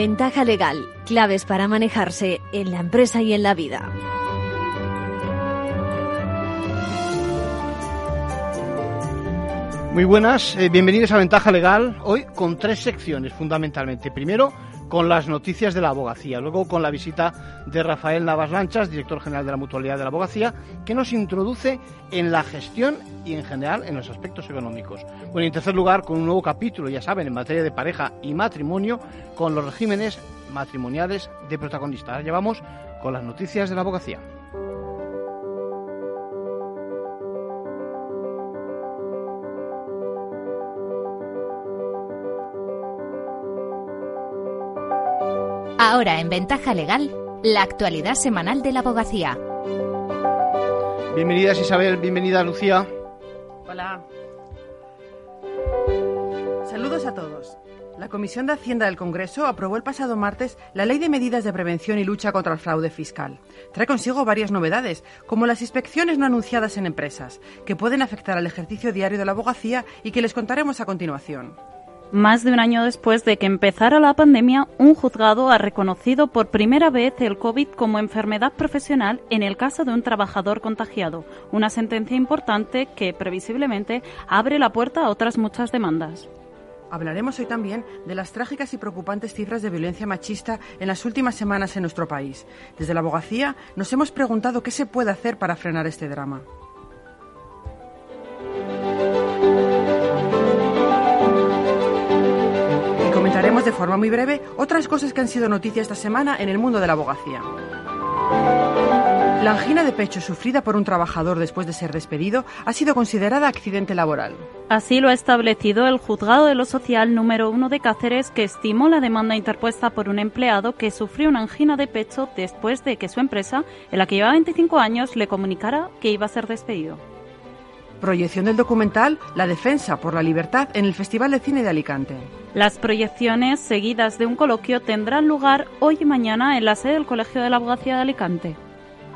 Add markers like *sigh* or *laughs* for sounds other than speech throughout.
Ventaja legal, claves para manejarse en la empresa y en la vida. Muy buenas, eh, bienvenidos a Ventaja Legal, hoy con tres secciones fundamentalmente. Primero, con las noticias de la abogacía, luego con la visita de Rafael Navas Lanchas, director general de la Mutualidad de la Abogacía, que nos introduce en la gestión y en general en los aspectos económicos. Bueno, y en tercer lugar, con un nuevo capítulo, ya saben, en materia de pareja y matrimonio, con los regímenes matrimoniales de protagonistas. Ahora llevamos con las noticias de la abogacía. Ahora en Ventaja Legal, la actualidad semanal de la abogacía. Bienvenidas Isabel, bienvenida Lucía. Hola. Saludos a todos. La Comisión de Hacienda del Congreso aprobó el pasado martes la Ley de Medidas de Prevención y Lucha contra el Fraude Fiscal. Trae consigo varias novedades, como las inspecciones no anunciadas en empresas, que pueden afectar al ejercicio diario de la abogacía y que les contaremos a continuación. Más de un año después de que empezara la pandemia, un juzgado ha reconocido por primera vez el COVID como enfermedad profesional en el caso de un trabajador contagiado, una sentencia importante que previsiblemente abre la puerta a otras muchas demandas. Hablaremos hoy también de las trágicas y preocupantes cifras de violencia machista en las últimas semanas en nuestro país. Desde la abogacía nos hemos preguntado qué se puede hacer para frenar este drama. Forma muy breve otras cosas que han sido noticia esta semana en el mundo de la abogacía. La angina de pecho sufrida por un trabajador después de ser despedido ha sido considerada accidente laboral. Así lo ha establecido el Juzgado de lo Social número uno de Cáceres, que estimó la demanda interpuesta por un empleado que sufrió una angina de pecho después de que su empresa, en la que llevaba 25 años, le comunicara que iba a ser despedido. Proyección del documental La Defensa por la Libertad en el Festival de Cine de Alicante. Las proyecciones seguidas de un coloquio tendrán lugar hoy y mañana en la sede del Colegio de la Abogacía de Alicante.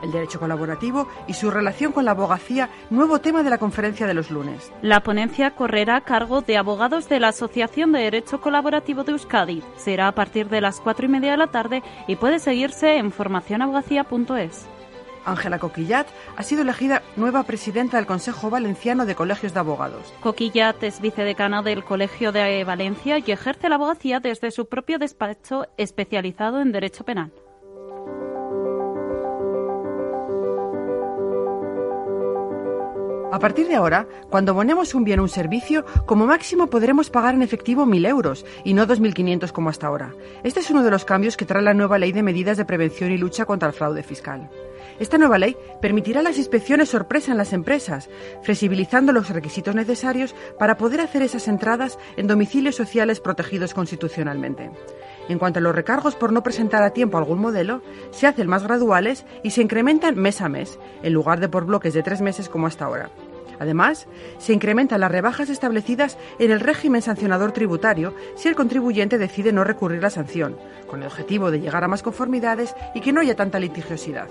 El derecho colaborativo y su relación con la abogacía, nuevo tema de la conferencia de los lunes. La ponencia correrá a cargo de abogados de la Asociación de Derecho Colaborativo de Euskadi. Será a partir de las cuatro y media de la tarde y puede seguirse en formacionabogacía.es. Ángela Coquillat ha sido elegida nueva presidenta del Consejo Valenciano de Colegios de Abogados. Coquillat es vicedecana del Colegio de Valencia y ejerce la abogacía desde su propio despacho especializado en Derecho Penal. A partir de ahora, cuando abonemos un bien o un servicio, como máximo podremos pagar en efectivo 1.000 euros y no 2.500 como hasta ahora. Este es uno de los cambios que trae la nueva Ley de Medidas de Prevención y Lucha contra el Fraude Fiscal. Esta nueva ley permitirá las inspecciones sorpresa en las empresas, flexibilizando los requisitos necesarios para poder hacer esas entradas en domicilios sociales protegidos constitucionalmente. En cuanto a los recargos por no presentar a tiempo algún modelo, se hacen más graduales y se incrementan mes a mes, en lugar de por bloques de tres meses como hasta ahora. Además, se incrementan las rebajas establecidas en el régimen sancionador tributario si el contribuyente decide no recurrir la sanción, con el objetivo de llegar a más conformidades y que no haya tanta litigiosidad.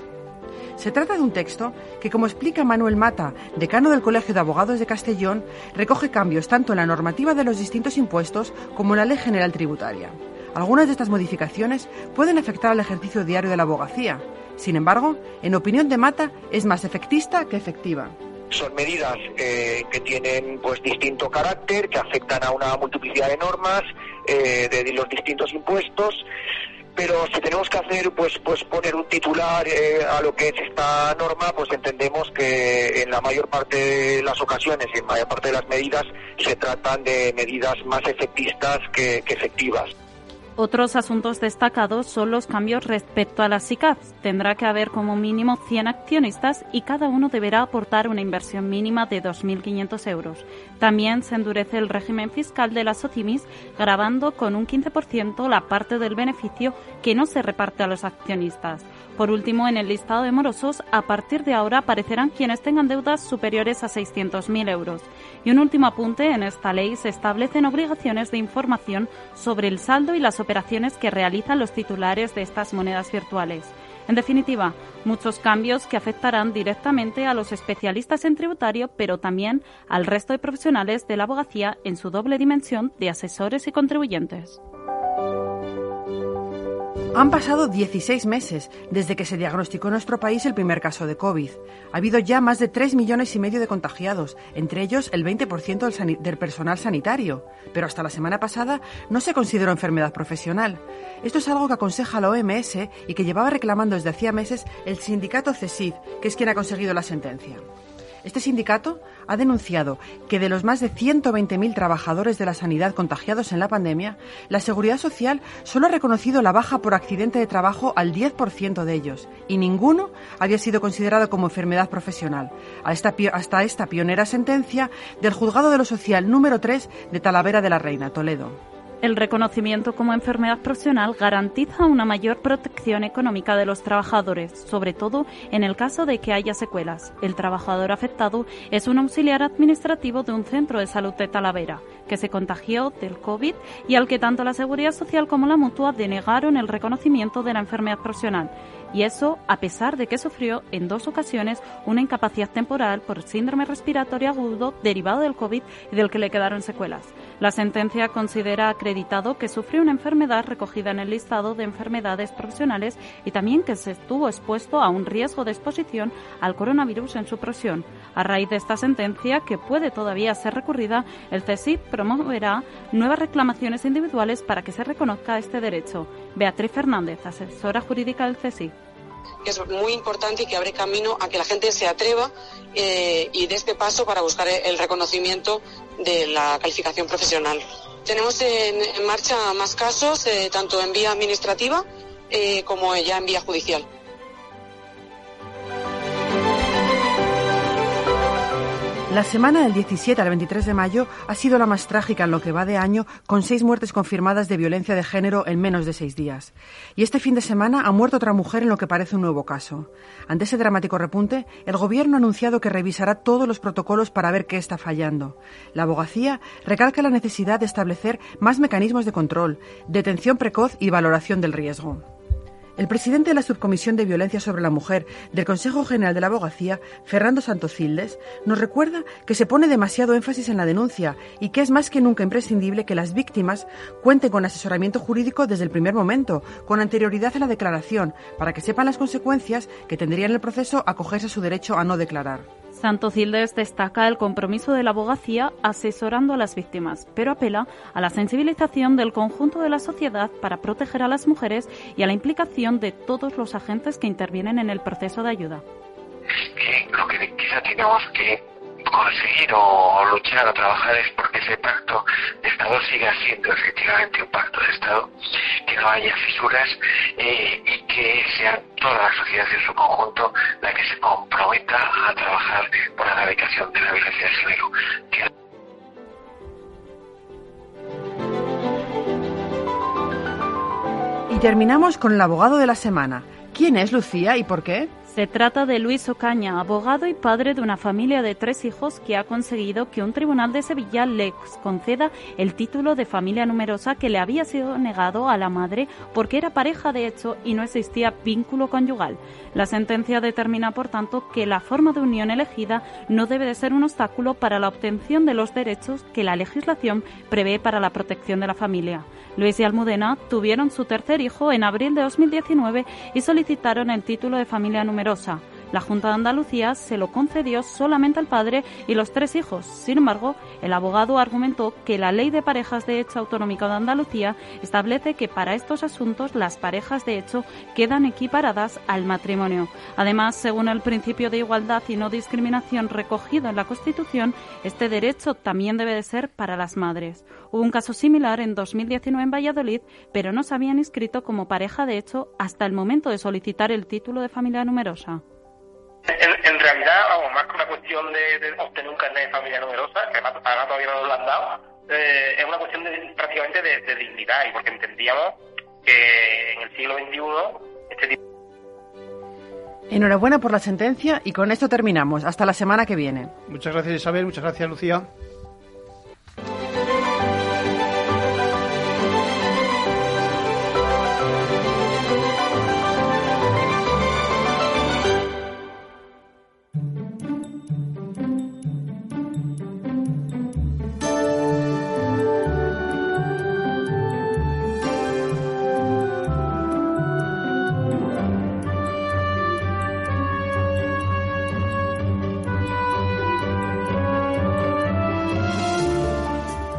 Se trata de un texto que, como explica Manuel Mata, decano del Colegio de Abogados de Castellón, recoge cambios tanto en la normativa de los distintos impuestos como en la Ley General Tributaria. Algunas de estas modificaciones pueden afectar al ejercicio diario de la abogacía. Sin embargo, en opinión de Mata, es más efectista que efectiva son medidas eh, que tienen pues distinto carácter, que afectan a una multiplicidad de normas eh, de los distintos impuestos pero si tenemos que hacer pues pues poner un titular eh, a lo que es esta norma pues entendemos que en la mayor parte de las ocasiones y en mayor parte de las medidas se tratan de medidas más efectistas que efectivas otros asuntos destacados son los cambios respecto a las SICAF. Tendrá que haber como mínimo 100 accionistas y cada uno deberá aportar una inversión mínima de 2.500 euros. También se endurece el régimen fiscal de las OCIMIS, grabando con un 15% la parte del beneficio que no se reparte a los accionistas. Por último, en el listado de morosos, a partir de ahora aparecerán quienes tengan deudas superiores a 600.000 euros. Y un último apunte, en esta ley se establecen obligaciones de información sobre el saldo y las operaciones que realizan los titulares de estas monedas virtuales. En definitiva, muchos cambios que afectarán directamente a los especialistas en tributario, pero también al resto de profesionales de la abogacía en su doble dimensión de asesores y contribuyentes. Han pasado 16 meses desde que se diagnosticó en nuestro país el primer caso de COVID. Ha habido ya más de 3 millones y medio de contagiados, entre ellos el 20% del, del, personal sanitario. Pero hasta la semana pasada no se consideró enfermedad profesional. Esto es algo que aconseja la OMS y que llevaba reclamando desde hacía meses el sindicato CESID, que es quien ha conseguido la sentencia. Este sindicato ha denunciado que de los más de 120.000 trabajadores de la sanidad contagiados en la pandemia, la Seguridad Social solo ha reconocido la baja por accidente de trabajo al 10% de ellos y ninguno había sido considerado como enfermedad profesional, hasta esta pionera sentencia del Juzgado de lo Social número 3 de Talavera de la Reina, Toledo. El reconocimiento como enfermedad profesional garantiza una mayor protección económica de los trabajadores, sobre todo en el caso de que haya secuelas. El trabajador afectado es un auxiliar administrativo de un centro de salud de Talavera, que se contagió del COVID y al que tanto la Seguridad Social como la Mutua denegaron el reconocimiento de la enfermedad profesional y eso a pesar de que sufrió en dos ocasiones una incapacidad temporal por síndrome respiratorio agudo derivado del COVID y del que le quedaron secuelas. La sentencia considera acreditado que sufrió una enfermedad recogida en el listado de enfermedades profesionales y también que se estuvo expuesto a un riesgo de exposición al coronavirus en su presión. A raíz de esta sentencia, que puede todavía ser recurrida, el CSIC promoverá nuevas reclamaciones individuales para que se reconozca este derecho. Beatriz Fernández, asesora jurídica del que es muy importante y que abre camino a que la gente se atreva eh, y dé este paso para buscar el reconocimiento de la calificación profesional. Tenemos en, marcha más casos, eh, tanto en vía administrativa eh, como ya en vía judicial. La semana del 17 al 23 de mayo ha sido la más trágica en lo que va de año, con seis muertes confirmadas de violencia de género en menos de seis días. Y este fin de semana ha muerto otra mujer en lo que parece un nuevo caso. Ante ese dramático repunte, el Gobierno ha anunciado que revisará todos los protocolos para ver qué está fallando. La abogacía recalca la necesidad de establecer más mecanismos de control, detención precoz y valoración del riesgo. El presidente de la Subcomisión de Violencia sobre la Mujer del Consejo General de la Abogacía, Fernando Santocildes, nos recuerda que se pone demasiado énfasis en la denuncia y que es más que nunca imprescindible que las víctimas cuenten con asesoramiento jurídico desde el primer momento, con anterioridad a la declaración, para que sepan las consecuencias que tendría en el proceso acogerse a su derecho a no declarar. Santocildes destaca el compromiso de la abogacía asesorando a las víctimas, pero apela a la sensibilización del conjunto de la sociedad para proteger a las mujeres y a la implicación de todos los agentes que intervienen en el proceso de ayuda. lo que que conseguir o luchar o trabajar es porque ese pacto de Estado siga siendo efectivamente un pacto de Estado, que no haya fisuras eh, y que sea toda la sociedad en su conjunto la que se comprometa a trabajar por la erradicación de la violencia de género. Y terminamos con el abogado de la semana. ¿Quién es Lucía y por qué? Se trata de Luis Ocaña, abogado y padre de una familia de tres hijos que ha conseguido que un tribunal de Sevilla le conceda el título de familia numerosa que le había sido negado a la madre porque era pareja de hecho y no existía vínculo conyugal. La sentencia determina, por tanto, que la forma de unión elegida no debe de ser un obstáculo para la obtención de los derechos que la legislación prevé para la protección de la familia. Luis y Almudena tuvieron su tercer hijo en abril de 2019 y solicitaron el título de familia numerosa numerosa. La Junta de Andalucía se lo concedió solamente al padre y los tres hijos. Sin embargo, el abogado argumentó que la Ley de Parejas de Hecho Autonómico de Andalucía establece que para estos asuntos las parejas de hecho quedan equiparadas al matrimonio. Además, según el principio de igualdad y no discriminación recogido en la Constitución, este derecho también debe de ser para las madres. Hubo un caso similar en 2019 en Valladolid, pero no se habían inscrito como pareja de hecho hasta el momento de solicitar el título de familia numerosa. En, realidad, vamos, más que una cuestión de, obtener un carnet de familia numerosa, que ahora todavía no lo han dado, eh, es una cuestión de, prácticamente de, dignidad y porque entendíamos que en el siglo XXI este tipo Enhorabuena por la sentencia y con esto terminamos. Hasta la semana que viene. Muchas gracias Isabel, muchas gracias Lucía.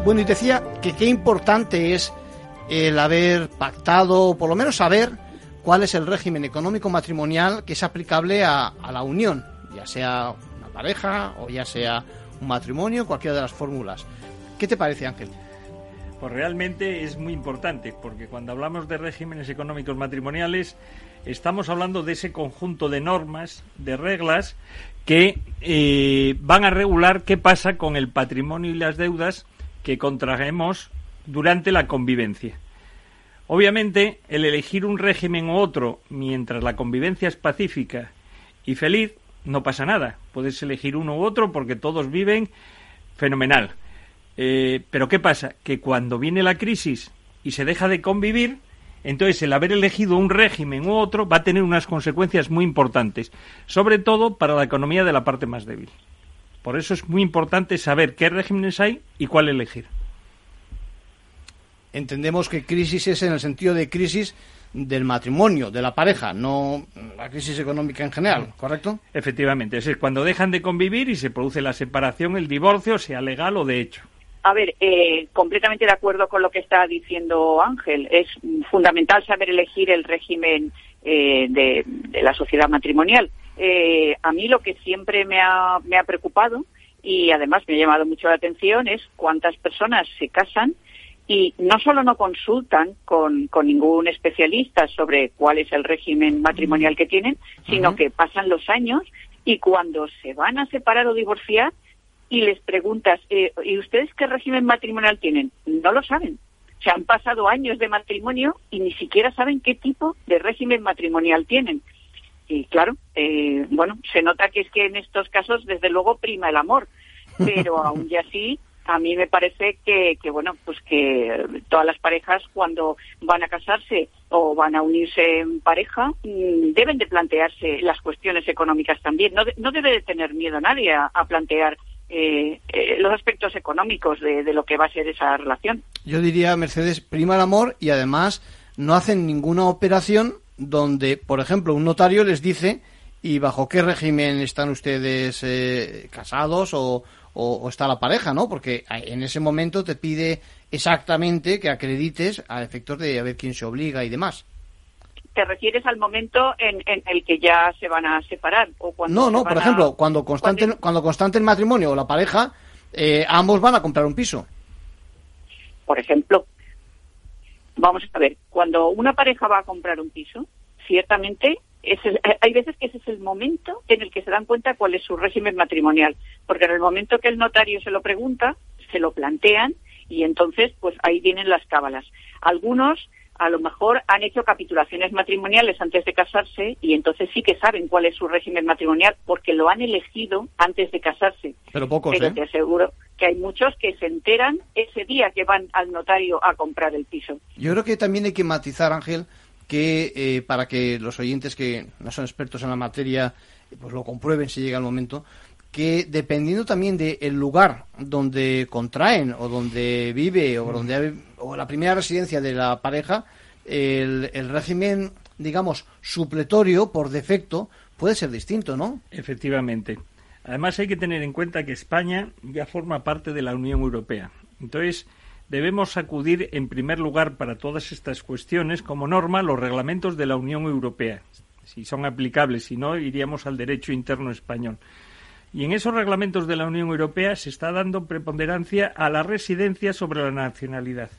Bueno, y decía que qué importante es el haber pactado, o por lo menos saber cuál es el régimen económico matrimonial que es aplicable a, la unión, ya sea una pareja o ya sea un matrimonio, cualquiera de las fórmulas. ¿Qué te parece, Ángel? Pues realmente es muy importante, porque cuando hablamos de regímenes económicos matrimoniales, estamos hablando de ese conjunto de normas, de reglas, que eh, van a regular qué pasa con el patrimonio y las deudas que contrajemos durante la convivencia. Obviamente, el elegir un régimen u otro mientras la convivencia es pacífica y feliz, no pasa nada. Puedes elegir uno u otro porque todos viven fenomenal. Eh, pero ¿qué pasa? Que cuando viene la crisis y se deja de convivir, entonces el haber elegido un régimen u otro va a tener unas consecuencias muy importantes, sobre todo para la economía de la parte más débil. Por eso es muy importante saber qué regímenes hay y cuál elegir. Entendemos que crisis es en el sentido de crisis del matrimonio, de la pareja, no la crisis económica en general, ¿correcto? Efectivamente, es cuando dejan de convivir y se produce la separación, el divorcio, sea legal o de hecho. A ver, eh, completamente de acuerdo con lo que está diciendo Ángel. Es fundamental saber elegir el régimen eh, de, la sociedad matrimonial. Eh, a mí lo que siempre me ha, me ha preocupado y además me ha llamado mucho la atención es cuántas personas se casan y no solo no consultan con, con, ningún especialista sobre cuál es el régimen matrimonial que tienen, sino que pasan los años y cuando se van a separar o divorciar y les preguntas, eh, ¿y ustedes qué régimen matrimonial tienen? No lo saben. Se han pasado años de matrimonio y ni siquiera saben qué tipo de régimen matrimonial tienen. Y claro, eh, bueno, se nota que es que en estos casos, desde luego, prima el amor, pero *laughs* aún y así a mí me parece que, que, bueno, pues que todas las parejas cuando van a casarse o van a unirse en pareja mm, deben de plantearse las cuestiones económicas también. No, no debe de tener miedo nadie a, plantear eh, eh, los aspectos económicos de, lo que va a ser esa relación. Yo diría, Mercedes, prima el amor y además no hacen ninguna operación donde, por ejemplo, un notario les dice y bajo qué régimen están ustedes eh, casados o, o, está la pareja, ¿no? Porque en ese momento te pide exactamente que acredites a efectos de a ver quién se obliga y demás. ¿Te refieres al momento en, el que ya se van a separar? O cuando no, no, por ejemplo, cuando constante, cuando... constante el matrimonio o la pareja, eh, ambos van a comprar un piso. Por ejemplo, vamos a ver, cuando una pareja va a comprar un piso, ciertamente hay veces que ese es el momento en el que se dan cuenta cuál es su régimen matrimonial, porque en el momento que el notario se lo pregunta, se lo plantean y entonces pues ahí vienen las cábalas. Algunos a lo mejor han hecho capitulaciones matrimoniales antes de casarse y entonces sí que saben cuál es su régimen matrimonial porque lo han elegido antes de casarse. Pero pocos, Pero te aseguro que hay muchos que se enteran ese día que van al notario a comprar el piso. Yo creo que también hay que matizar, Ángel, que eh, para que los oyentes que no son expertos en la materia pues lo comprueben si llega el momento que dependiendo también del lugar donde contraen o donde vive o donde o la primera residencia de la pareja el, el régimen digamos supletorio por defecto puede ser distinto no efectivamente. Además hay que tener en cuenta que España ya forma parte de la Unión Europea. Entonces debemos acudir en primer lugar para todas estas cuestiones como norma los reglamentos de la Unión Europea, si son aplicables, si no, iríamos al derecho interno español. Y en esos reglamentos de la Unión Europea se está dando preponderancia a la residencia sobre la nacionalidad.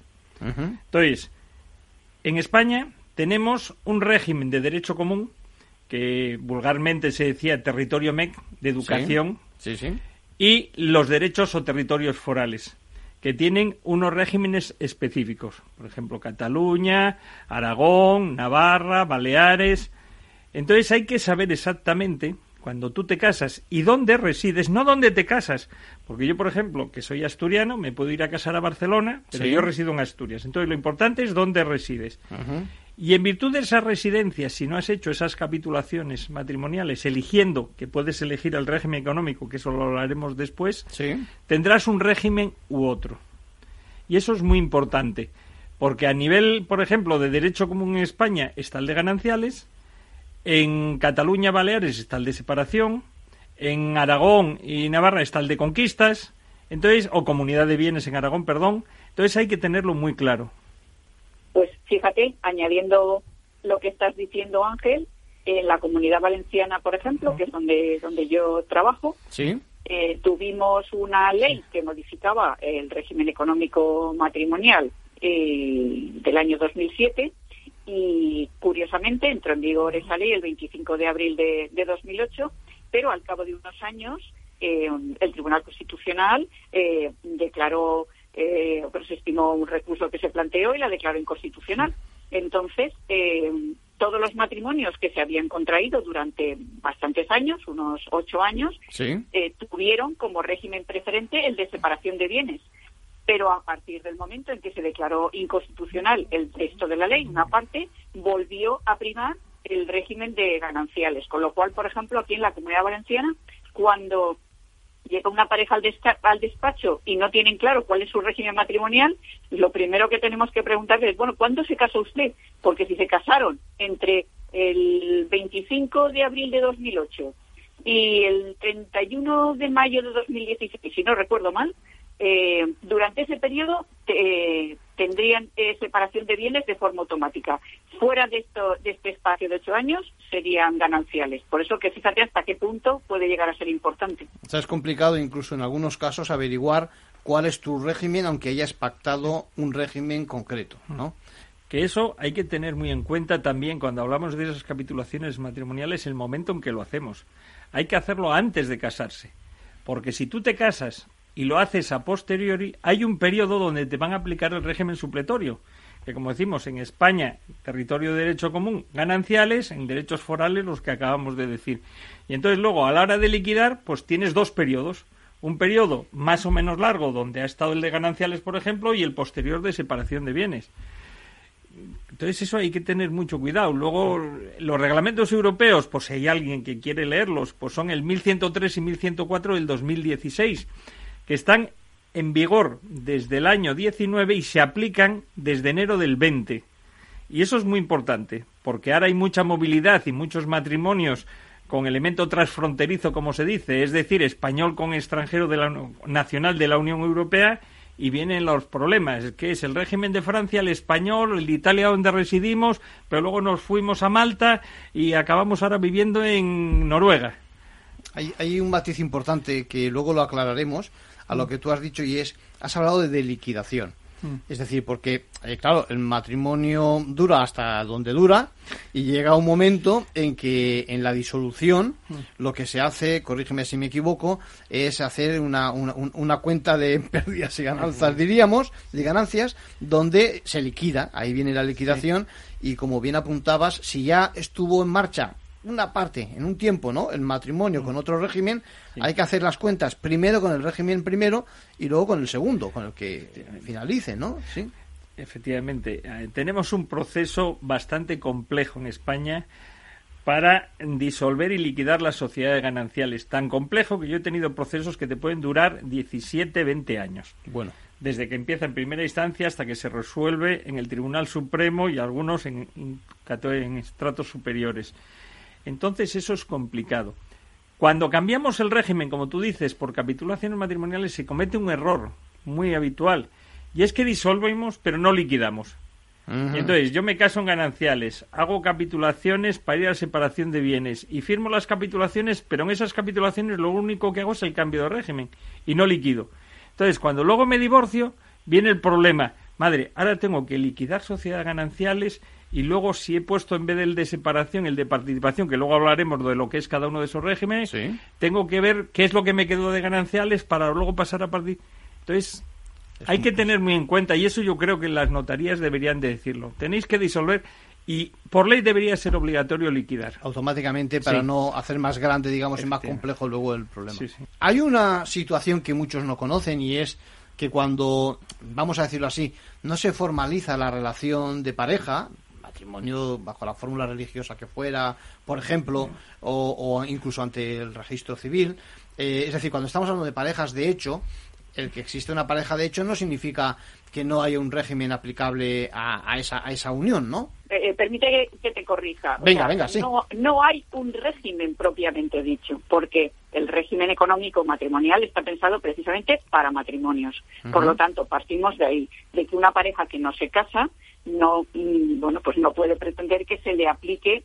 Entonces, en España tenemos un régimen de derecho común que vulgarmente se decía territorio MEC de educación y los derechos o territorios forales que tienen unos regímenes específicos. Por ejemplo, Cataluña, Aragón, Navarra, Baleares. Entonces hay que saber exactamente cuando tú te casas y dónde resides, no dónde te casas. Porque yo, por ejemplo, que soy asturiano, me puedo ir a casar a Barcelona, pero yo resido en Asturias. Entonces lo importante es dónde resides. Y en virtud de esa residencia, si no has hecho esas capitulaciones matrimoniales, eligiendo, que puedes elegir el régimen económico, que eso lo hablaremos después, tendrás un régimen u otro. Y eso es muy importante, porque a nivel, por ejemplo, de derecho común en España está el de gananciales, en Cataluña, Baleares está el de separación, en Aragón y Navarra está el de conquistas, Entonces, o comunidad de bienes en Aragón, perdón. Entonces hay que tenerlo muy claro. Pues fíjate, añadiendo lo que estás diciendo, Ángel, en la comunidad valenciana, por ejemplo, que es donde, donde yo trabajo, Sí. eh, tuvimos una ley que modificaba el régimen económico matrimonial eh, del año 2007 y curiosamente entró en vigor esa ley el 25 de abril de, de 2008, pero al cabo de unos años eh, el Tribunal Constitucional eh, declaró, eh, o se estimó un recurso que se planteó y la declaró inconstitucional. Entonces, eh, todos los matrimonios que se habían contraído durante bastantes años, unos ocho años, Sí. eh, tuvieron como régimen preferente el de separación de bienes. Pero a partir del momento en que se declaró inconstitucional el texto de la ley, una parte volvió a primar el régimen de gananciales. Con lo cual, por ejemplo, aquí en la Comunidad Valenciana, cuando llega una pareja al, al despacho y no tienen claro cuál es su régimen matrimonial, lo primero que tenemos que preguntarles es, bueno, ¿cuándo se casó usted? Porque si se casaron entre el 25 de abril de 2008 y el 31 de mayo de 2016, si no recuerdo mal, eh, durante ese periodo eh, tendrían eh, separación de bienes de forma automática. Fuera de, esto, de este espacio de ocho años serían gananciales. Por eso que fíjate hasta qué punto puede llegar a ser importante. O sea, es complicado incluso en algunos casos averiguar cuál es tu régimen, aunque hayas pactado un régimen concreto, ¿no? Que eso hay que tener muy en cuenta también cuando hablamos de esas capitulaciones matrimoniales, el momento en que lo hacemos. Hay que hacerlo antes de casarse. Porque si tú te casas y lo haces a posteriori, hay un periodo donde te van a aplicar el régimen supletorio. Que como decimos, en España, territorio de derecho común, gananciales, en derechos forales, los que acabamos de decir. Y entonces luego, a la hora de liquidar, pues tienes dos periodos. Un periodo más o menos largo, donde ha estado el de gananciales, por ejemplo, y el posterior de separación de bienes. Entonces eso hay que tener mucho cuidado. Luego los reglamentos europeos, pues si hay alguien que quiere leerlos, pues son el 1103 y 1104 del 2016, que están en vigor desde el año 19 y se aplican desde enero del 20. Y eso es muy importante, porque ahora hay mucha movilidad y muchos matrimonios con elemento transfronterizo, como se dice, es decir, español con extranjero de la, nacional de la Unión Europea, y vienen los problemas, que es el régimen de Francia, el español, el de Italia donde residimos, pero luego nos fuimos a Malta y acabamos ahora viviendo en Noruega. Hay, hay un matiz importante que luego lo aclararemos a lo que tú has dicho y es, has hablado de, de liquidación. Es decir, porque, eh, claro, el matrimonio dura hasta donde dura y llega un momento en que en la disolución lo que se hace, corrígeme si me equivoco, es hacer una, una, un- una cuenta de *laughs* pérdidas y ganancias, diríamos, de ganancias, donde se liquida, ahí viene la liquidación y como bien apuntabas, si ya estuvo en marcha una parte, en un tiempo, ¿no? El matrimonio con otro régimen, hay que hacer las cuentas primero con el régimen primero y luego con el segundo, con el que finalice, ¿no? Sí. Efectivamente, eh, tenemos un proceso bastante complejo en España para disolver y liquidar las sociedades gananciales. Tan complejo que yo he tenido procesos que te pueden durar 17, 20 años. Bueno, Desde que empieza en primera instancia hasta que se resuelve en el Tribunal Supremo y algunos en, en estratos superiores. Entonces eso es complicado. Cuando cambiamos el régimen, como tú dices, por capitulaciones matrimoniales, se comete un error muy habitual. Y es que disolvemos, pero no liquidamos. Entonces yo me caso en gananciales, hago capitulaciones para ir a separación de bienes y firmo las capitulaciones, pero en esas capitulaciones lo único que hago es el cambio de régimen y no liquido. Entonces cuando luego me divorcio, viene el problema. Madre, ahora tengo que liquidar sociedades gananciales y luego si he puesto en vez del de separación el de participación, que luego hablaremos de lo que es cada uno de esos regímenes, Sí. tengo que ver qué es lo que me quedó de gananciales para luego pasar a partir. Entonces, hay que tener muy en cuenta, y eso yo creo que las notarías deberían de decirlo. Tenéis que disolver y por ley debería ser obligatorio liquidar. automáticamente para Sí. no hacer más grande, digamos, y más complejo luego el problema. Sí, sí. Hay una situación que muchos no conocen y es que cuando, vamos a decirlo así, no se formaliza la relación de pareja, matrimonio bajo la fórmula religiosa que fuera, por ejemplo, o, o incluso ante el registro civil, eh, es decir, cuando estamos hablando de parejas de hecho, el que existe una pareja de hecho no significa que no haya un régimen aplicable a, esa, a esa unión, ¿no? Eh, eh, permite que, te corrija. Venga, venga, sí. No, no hay un régimen propiamente dicho, porque el régimen económico matrimonial está pensado precisamente para matrimonios. Por lo tanto, partimos de ahí, de que una pareja que no se casa no, mm, bueno, pues no puede pretender que se le aplique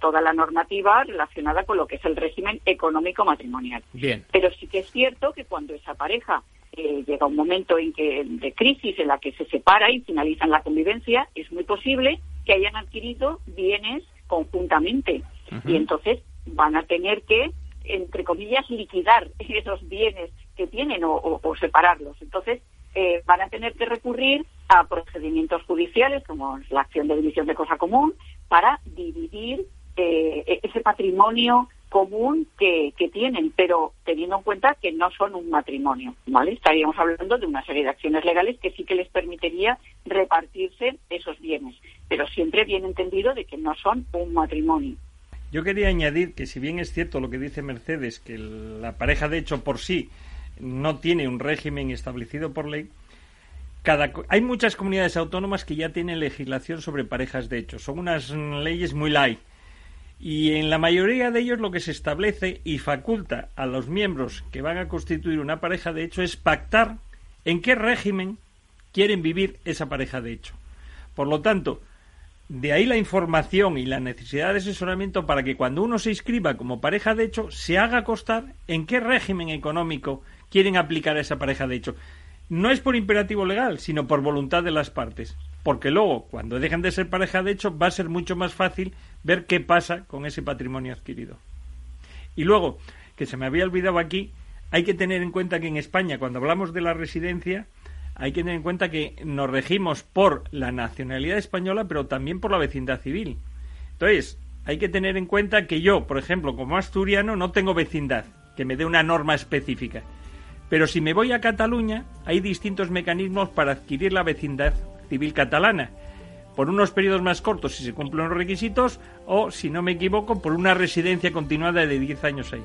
toda la normativa relacionada con lo que es el régimen económico matrimonial. Bien. Pero sí que es cierto que cuando esa pareja eh, llega un momento en que de crisis en la que se separa y finalizan la convivencia, es muy posible que hayan adquirido bienes conjuntamente y entonces van a tener que, entre comillas, liquidar *laughs* esos bienes que tienen o, separarlos. Entonces eh, van a tener que recurrir a procedimientos judiciales como la acción de división de cosa común para dividir eh, e-, ese patrimonio común que, tienen, pero teniendo en cuenta que no son un matrimonio, ¿vale? Estaríamos hablando de una serie de acciones legales que sí que les permitiría repartirse esos bienes, pero siempre bien entendido de que no son un matrimonio. Yo quería añadir que si bien es cierto lo que dice Mercedes, que la pareja de hecho por sí no tiene un régimen establecido por ley, hay muchas comunidades autónomas que ya tienen legislación sobre parejas de hecho. Son unas leyes muy light y en la mayoría de ellos lo que se establece y faculta a los miembros que van a constituir una pareja de hecho es pactar en qué régimen quieren vivir esa pareja de hecho. Por lo tanto, de ahí la información y la necesidad de asesoramiento para que cuando uno se inscriba como pareja de hecho se haga constar en qué régimen económico quieren aplicar a esa pareja de hecho. No es por imperativo legal, sino por voluntad de las partes porque luego, cuando dejan de ser pareja de hecho, va a ser mucho más fácil ver qué pasa con ese patrimonio adquirido. Y luego, que se me había olvidado aquí, hay que tener en cuenta que en España, cuando hablamos de la residencia, hay que tener en cuenta que nos regimos por la nacionalidad española, pero también por la vecindad civil. Entonces, hay que tener en cuenta que yo, por ejemplo, como asturiano, no tengo vecindad, que me dé una norma específica. Pero si me voy a Cataluña, hay distintos mecanismos para adquirir la vecindad civil catalana por unos periodos más cortos si se cumplen los requisitos o, si no me equivoco, por una residencia continuada de 10 años ahí.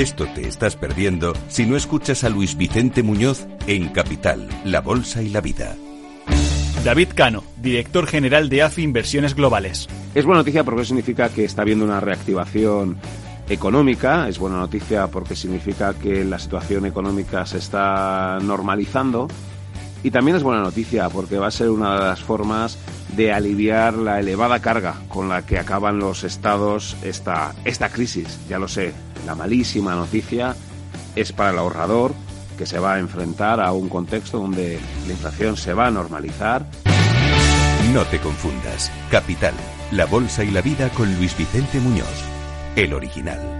Esto te estás perdiendo si no escuchas a Luis Vicente Muñoz en Capital, La Bolsa y la Vida. David Cano, director general de AFI Inversiones Globales. Es buena noticia porque significa que está habiendo una reactivación económica, es buena noticia porque significa que la situación económica se está normalizando y también es buena noticia porque va a ser una de las formas de aliviar la elevada carga con la que acaban los estados esta, esta crisis. Ya lo sé, la malísima noticia es para el ahorrador que se va a enfrentar a un contexto donde la inflación se va a normalizar. No te confundas. Capital, la bolsa y la vida con Luis Vicente Muñoz, el original.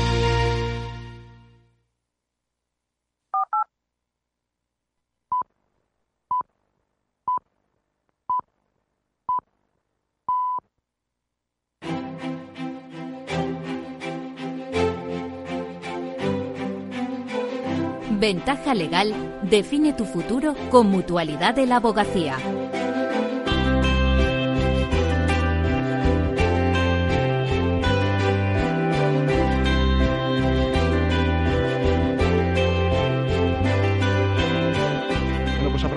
Ventaja legal define tu futuro con Mutualidad de la Abogacía.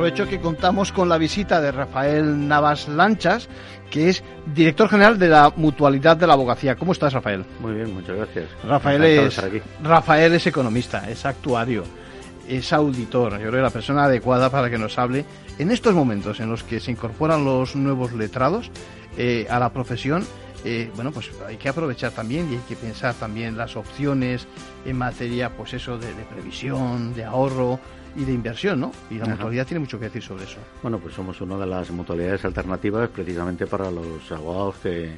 aprovecho que contamos con la visita de Rafael Navas Lanchas, que es director general de la Mutualidad de la Abogacía. ¿Cómo estás, Rafael? Muy bien, muchas gracias. Rafael es, Rafael es economista, es actuario, es auditor. Yo creo que la persona adecuada para que nos hable en estos momentos en los que se incorporan los nuevos letrados eh, a la profesión. Eh, bueno, pues hay que aprovechar también y hay que pensar también las opciones en materia, pues eso, de previsión, de ahorro, y de inversión, ¿no? Y la mutualidad tiene mucho que decir sobre eso. Bueno, pues somos una de las mutualidades alternativas precisamente para los abogados que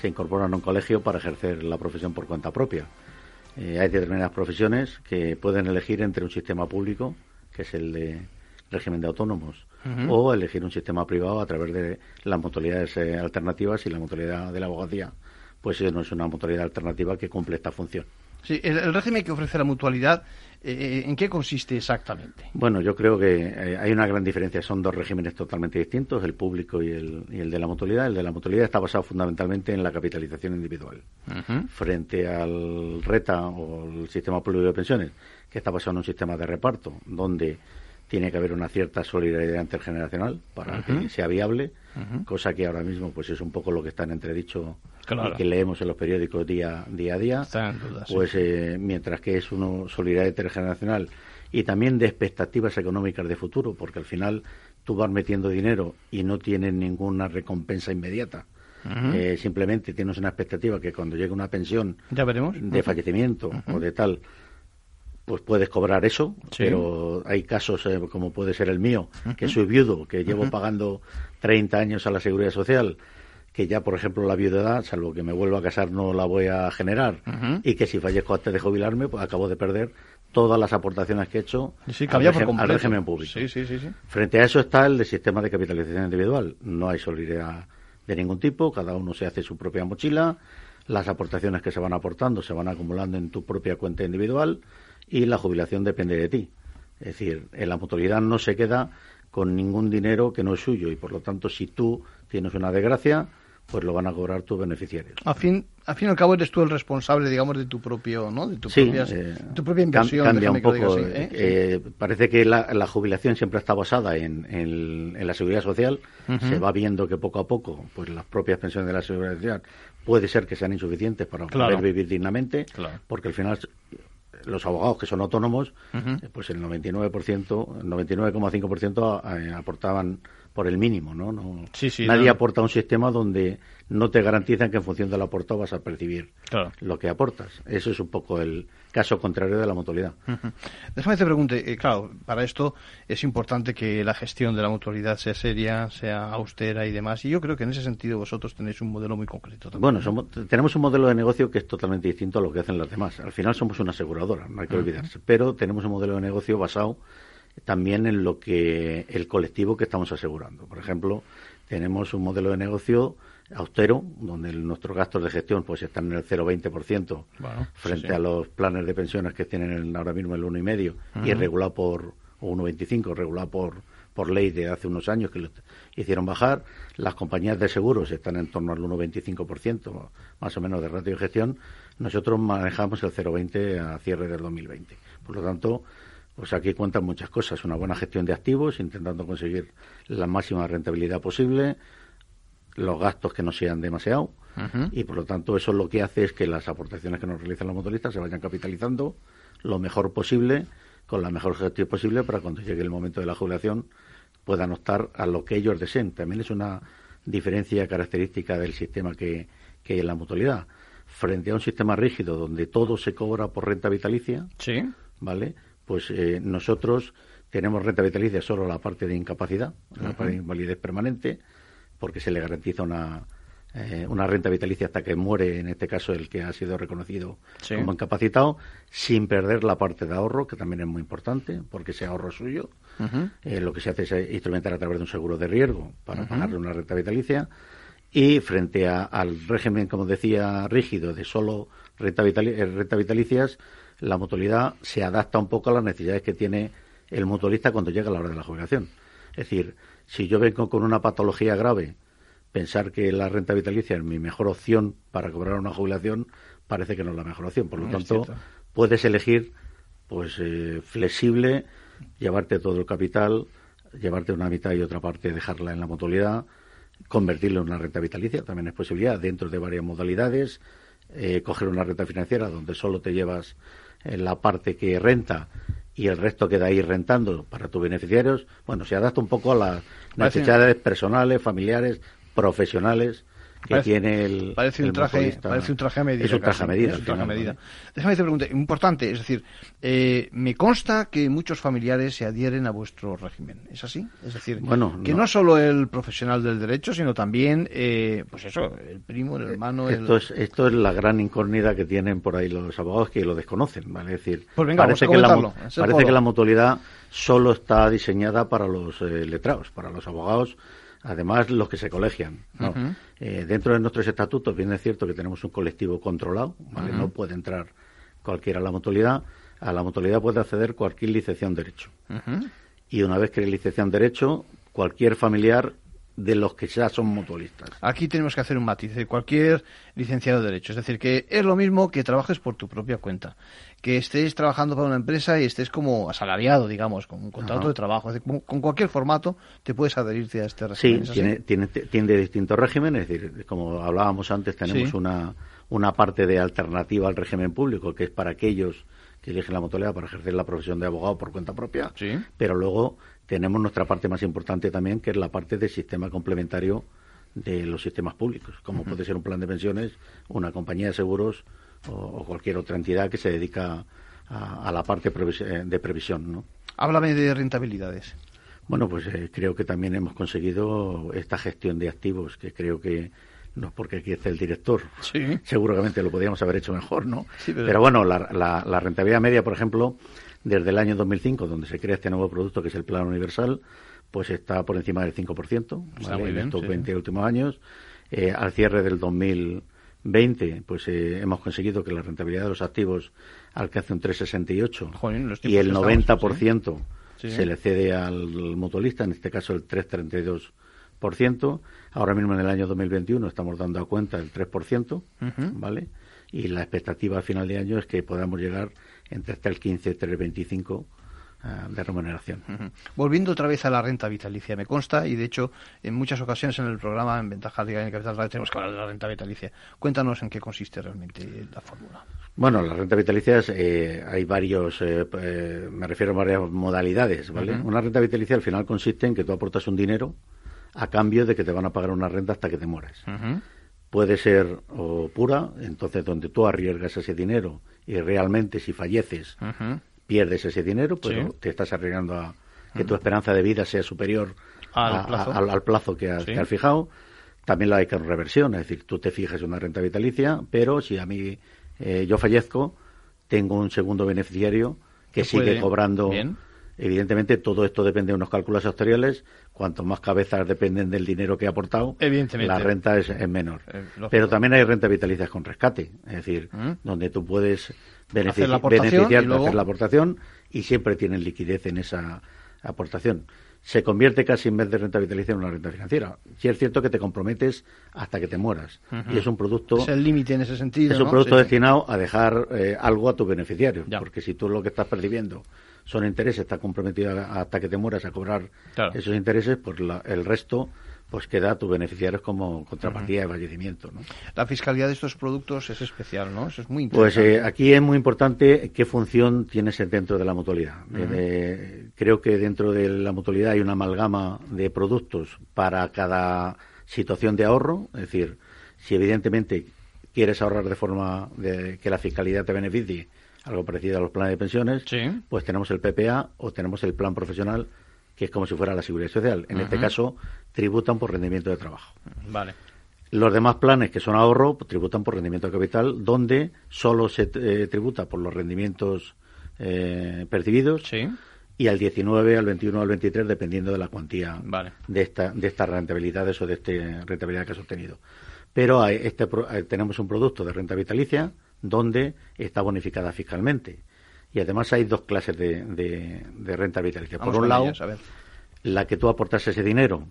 se incorporan a un colegio para ejercer la profesión por cuenta propia. Eh, hay determinadas profesiones que pueden elegir entre un sistema público, que es el de régimen de autónomos, o elegir un sistema privado a través de las mutualidades eh, alternativas y la mutualidad de la abogacía, pues no es una mutualidad alternativa que cumple esta función. Sí, el, régimen que ofrece la mutualidad, eh, ¿en qué consiste exactamente? Bueno, yo creo que eh, hay una gran diferencia. Son dos regímenes totalmente distintos, el público y el, y el de la mutualidad. El de la mutualidad está basado fundamentalmente en la capitalización individual, frente al RETA o el sistema público de pensiones, que está basado en un sistema de reparto, donde tiene que haber una cierta solidaridad intergeneracional para que sea viable, cosa que ahora mismo pues es un poco lo que está en entredicho y que leemos en los periódicos día, día a día. pues eh, mientras que es una solidaridad intergeneracional y también de expectativas económicas de futuro, porque al final tú vas metiendo dinero y no tienes ninguna recompensa inmediata. Eh, simplemente tienes una expectativa que cuando llegue una pensión de fallecimiento o de tal, pues puedes cobrar eso, pero hay casos eh, como puede ser el mío, que soy viudo, que llevo pagando 30 años a la seguridad social, que ya, por ejemplo, la viudedad, salvo que me vuelva a casar, no la voy a generar, y que si fallezco antes de jubilarme, pues acabo de perder todas las aportaciones que he hecho al, régimen público. Frente a eso está el sistema de capitalización individual. No hay solidaridad de ningún tipo, cada uno se hace su propia mochila, las aportaciones que se van aportando se van acumulando en tu propia cuenta individual y la jubilación depende de ti. Es decir, en la mutualidad no se queda con ningún dinero que no es suyo y por lo tanto si tú tienes una desgracia, pues lo van a cobrar tus beneficiarios. A fin, al fin y al cabo eres tú el responsable, digamos, de tu propio, ¿no? De tu, propia, eh, tu propia inversión. Cambia un poco. ¿eh? Eh, parece que la, jubilación siempre está basada en, la seguridad social. Se va viendo que poco a poco, pues las propias pensiones de la seguridad social puede ser que sean insuficientes para poder vivir dignamente, porque al final los abogados que son autónomos, eh, pues el 99%, el 99,5% eh, aportaban por el mínimo, ¿no? no nadie aporta un sistema donde no te garantizan que en función de lo aportado vas a percibir lo que aportas. Eso es un poco el caso contrario de la mutualidad. Déjame te pregunte, eh, claro, para esto es importante que la gestión de la mutualidad sea seria, sea austera y demás. Y yo creo que en ese sentido vosotros tenéis un modelo muy concreto. Bueno, tenemos un modelo de negocio que es totalmente distinto a lo que hacen los demás. Al final somos una aseguradora, no hay que olvidarse. Pero tenemos un modelo de negocio basado también en lo que el colectivo que estamos asegurando. Por ejemplo, tenemos un modelo de negocio austero, donde nuestros gastos de gestión pues están en el 0,20% frente a los planes de pensiones que tienen ahora mismo el 1,5% y regulado por, o 1,25%, regulado por, por ley de hace unos años que lo hicieron bajar. Las compañías de seguros están en torno al 1,25% más o menos de ratio de gestión. Nosotros manejamos el 0,20% a cierre del 2020. Por lo tanto, pues aquí cuentan muchas cosas. Una buena gestión de activos, intentando conseguir la máxima rentabilidad posible, los gastos que no sean demasiado y por lo tanto eso lo que hace es que las aportaciones que nos realizan los motoristas se vayan capitalizando lo mejor posible con la mejor gestión posible para cuando llegue el momento de la jubilación puedan optar a lo que ellos deseen. También es una diferencia característica del sistema que, que hay en la mutualidad. Frente a un sistema rígido donde todo se cobra por renta vitalicia, ¿Sí? ¿vale? Pues eh, nosotros tenemos renta vitalicia solo la parte de incapacidad, la parte de invalidez permanente, porque se le garantiza una, eh, una renta vitalicia hasta que muere, en este caso, el que ha sido reconocido como incapacitado, sin perder la parte de ahorro, que también es muy importante, porque ese ahorro suyo. Eh, lo que se hace es instrumentar a través de un seguro de riesgo para pagarle una renta vitalicia. y frente al régimen, como decía, rígido de solo renta, eh, renta vitalicias, la mutualidad se adapta un poco a las necesidades que tiene el mutualista cuando llega la hora de la jubilación. Es decir, si yo vengo con una patología grave, pensar que la renta vitalicia es mi mejor opción para cobrar una jubilación parece que no es la mejor opción. Por lo tanto, puedes elegir pues eh, flexible, llevarte todo el capital, llevarte una mitad y otra parte, dejarla en la mutualidad, convertirlo en una renta vitalicia, también es posibilidad, dentro de varias modalidades, eh, coger una renta financiera donde solo te llevas la parte que renta y el resto queda ahí rentando para tus beneficiarios, bueno, se adapta un poco a las necesidades personales, familiares, profesionales que tiene el parece un traje parece un traje a medida es un traje a medida, es un traje a medida. déjame te pregunte importante es decir eh, me consta que muchos familiares se adhieren a vuestro régimen es así es decir bueno, que no. solo el profesional del derecho sino también eh, pues eso el primo el hermano esto es esto es la gran incógnita que tienen por ahí los abogados que lo desconocen vale es decir pues venga, parece que la parece que la mutualidad solo está diseñada para los eh, letrados para los abogados además los que se colegian. Eh, dentro de nuestros estatutos, bien es cierto que tenemos un colectivo controlado, ¿vale? no puede entrar cualquiera a la mutualidad. A la mutualidad puede acceder cualquier licenciado en Derecho. Y una vez que es licenciado en Derecho, cualquier familiar de los que ya son mutualistas. Aquí tenemos que hacer un matiz de cualquier licenciado de Derecho. Es decir, que es lo mismo que trabajes por tu propia cuenta. Que estés trabajando para una empresa y estés como asalariado, digamos, con un contrato de trabajo. con cualquier formato te puedes adherirte a este régimen. Sí, tiene, tiene, tiene distintos regímenes. Es decir, como hablábamos antes, tenemos una, una parte de alternativa al régimen público, que es para aquellos que eligen la mutualidad para ejercer la profesión de abogado por cuenta propia. Sí. Pero luego tenemos nuestra parte más importante también, que es la parte del sistema complementario de los sistemas públicos, como puede ser un plan de pensiones, una compañía de seguros o, cualquier otra entidad que se dedica a, la parte de previsión. ¿no? Háblame de rentabilidades. Bueno, pues eh, creo que también hemos conseguido esta gestión de activos, que creo que no porque aquí esté el director, sí. seguramente lo podríamos haber hecho mejor, ¿no? pero... bueno, la, la rentabilidad media, por ejemplo, desde el año 2005, donde se crea este nuevo producto que es el Plan Universal, pues está por encima del 5% ¿vale? en estos 20 últimos años. Eh, al cierre del 2020, pues eh, hemos conseguido que la rentabilidad de los activos alcance un 3,68 y el 90% se le cede al mutualista, en este caso el 3,32%. Ahora mismo en el año 2021 estamos dando a cuenta el 3%, ¿vale? Y la expectativa a final de año es que podamos llegar entre hasta el 15 y el 25 de remuneración. Volviendo otra vez a la renta vitalicia, me consta, y de hecho en muchas ocasiones en el programa en Ventaja de en Capital Radio tenemos que hablar de la renta vitalicia. Cuéntanos en qué consiste realmente la fórmula. Bueno, la renta vitalicia eh, hay varios, eh, eh, me refiero a varias modalidades, ¿vale? Una renta vitalicia al final consiste en que tú aportas un dinero a cambio de que te van a pagar una renta hasta que te mueres. Puede ser o pura, entonces donde tú arriesgas ese dinero y realmente si falleces pierdes ese dinero, pero te estás arriesgando a que tu esperanza de vida sea superior al, plazo. que has, fijado. También la hay que reversión, es decir, tú te fijas una renta vitalicia, pero si a mí eh, yo fallezco, tengo un segundo beneficiario que sigue cobrando. Evidentemente, todo esto depende de unos cálculos actuariales. Cuanto más cabezas dependen del dinero que ha aportado, la renta es, menor. Eh, Pero también hay renta vitalicias con rescate, es decir, ¿Mm? donde tú puedes beneficiarte de hacer la aportación y siempre tienes liquidez en esa aportación. Se convierte casi en vez de renta vitalicia en una renta financiera. Si es cierto que te comprometes hasta que te mueras. Y es un producto. Es el límite en ese sentido. Es un producto destinado a dejar eh, algo a tu beneficiario. Porque si tú lo que estás percibiendo son intereses, estás comprometido hasta que te mueras a cobrar esos intereses, pues el resto pues queda a tus beneficiarios como contrapartida de fallecimiento. ¿no? La fiscalidad de estos productos es especial, ¿no? Eso es muy pues, eh, aquí es muy importante qué función tienes dentro de la mutualidad. Eh, creo que dentro de la mutualidad hay una amalgama de productos para cada situación de ahorro, es decir, si evidentemente quieres ahorrar de forma de que la fiscalidad te beneficie, algo parecido a los planes de pensiones, pues tenemos el PPA o tenemos el plan profesional, que es como si fuera la seguridad social. En este caso, tributan por rendimiento de trabajo. Vale. Los demás planes que son ahorro pues, tributan por rendimiento de capital, donde solo se eh, tributa por los rendimientos eh, percibidos. Sí. y al 19, al 21, al 23, dependiendo de la cuantía de, esta, de estas rentabilidades o de esta rentabilidad que has obtenido. Pero este, tenemos un producto de renta vitalicia donde está bonificada fiscalmente. Y además hay dos clases de, de, renta vitalicia. Por un lado, la que tú aportas ese dinero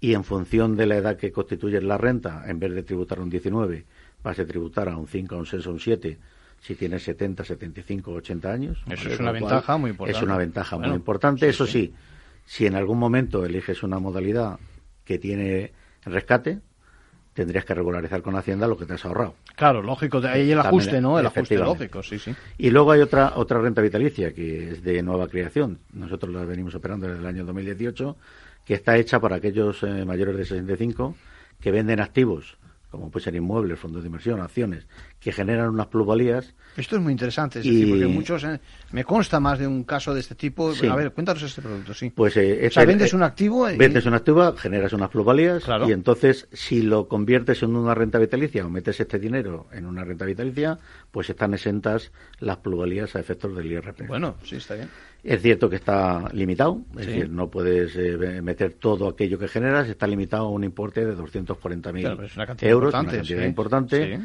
y en función de la edad que constituye la renta, en vez de tributar un 19, vas a tributar a un 5, a un 6, a un 7 si tienes 70, 75, 80 años. Eso es una ventaja muy importante. Es una ventaja muy importante. Eso sí, si en algún momento eliges una modalidad que tiene rescate, tendrías que regularizar con Hacienda lo que te has ahorrado. Claro, lógico, ahí el ajuste, ¿no? El ajuste lógico, sí, sí. Y luego hay otra otra renta vitalicia que es de nueva creación. Nosotros la venimos operando desde el año 2018, que está hecha para aquellos eh, mayores de 65 que venden activos como puede ser inmuebles, fondos de inversión, acciones, que generan unas plusvalías. Esto es muy interesante, es decir, porque muchos, eh, me consta más de un caso de este tipo. A ver, cuéntanos este producto, sí. Pues, eh, o sea, vendes un activo. Y... Vendes un activo, generas unas plusvalías, y entonces, si lo conviertes en una renta vitalicia o metes este dinero en una renta vitalicia, pues están exentas las plusvalías a efectos del IRP. Bueno, sí, está bien. Es cierto que está limitado, es decir, no puedes eh, meter todo aquello que generas, está limitado a un importe de 240.000 claro, euros, una cantidad importante.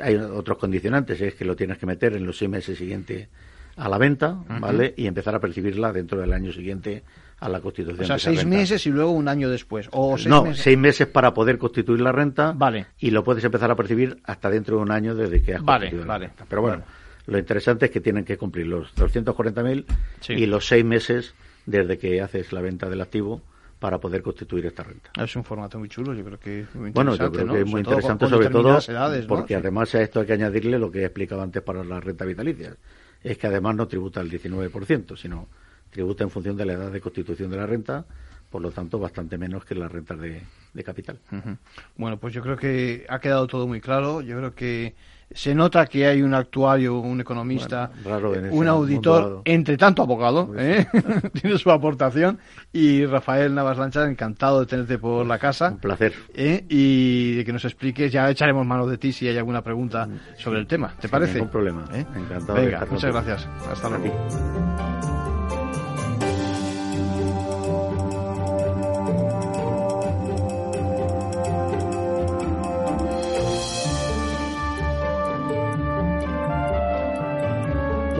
Hay otros condicionantes, es que lo tienes que meter en los seis meses siguientes a la venta, ¿vale? Y empezar a percibirla dentro del año siguiente a la constitución. O sea, seis meses y luego un año después. O no, seis meses para poder constituir la renta. Vale. Y lo puedes empezar a percibir hasta dentro de un año desde que has vale, constituido vale. la Pero bueno. Lo interesante es que tienen que cumplir los 240.000 y los seis meses desde que haces la venta del activo para poder constituir esta renta. Es un formato muy chulo, yo creo que es muy interesante. Bueno, yo creo que es muy interesante, sobre todo porque además a esto hay que añadirle lo que he explicado antes para la renta vitalicia. Es que además no tributa el 19%, sino tributa en función de la edad de constitución de la renta, por lo tanto bastante menos que las rentas de, capital. Bueno, pues yo creo que ha quedado todo muy claro. Yo creo que se nota que hay un actuario, un economista, un auditor, entre tanto abogado, ¿eh? *laughs* tiene su aportación. Y Rafael Navas Lancha, encantado de tenerte por la casa. Un placer. ¿eh? Y de que nos expliques, ya echaremos mano de ti si hay alguna pregunta sobre el tema. ¿Te parece? Ningún problema. ¿Eh? Encantado. Venga, muchas gracias. Hasta luego.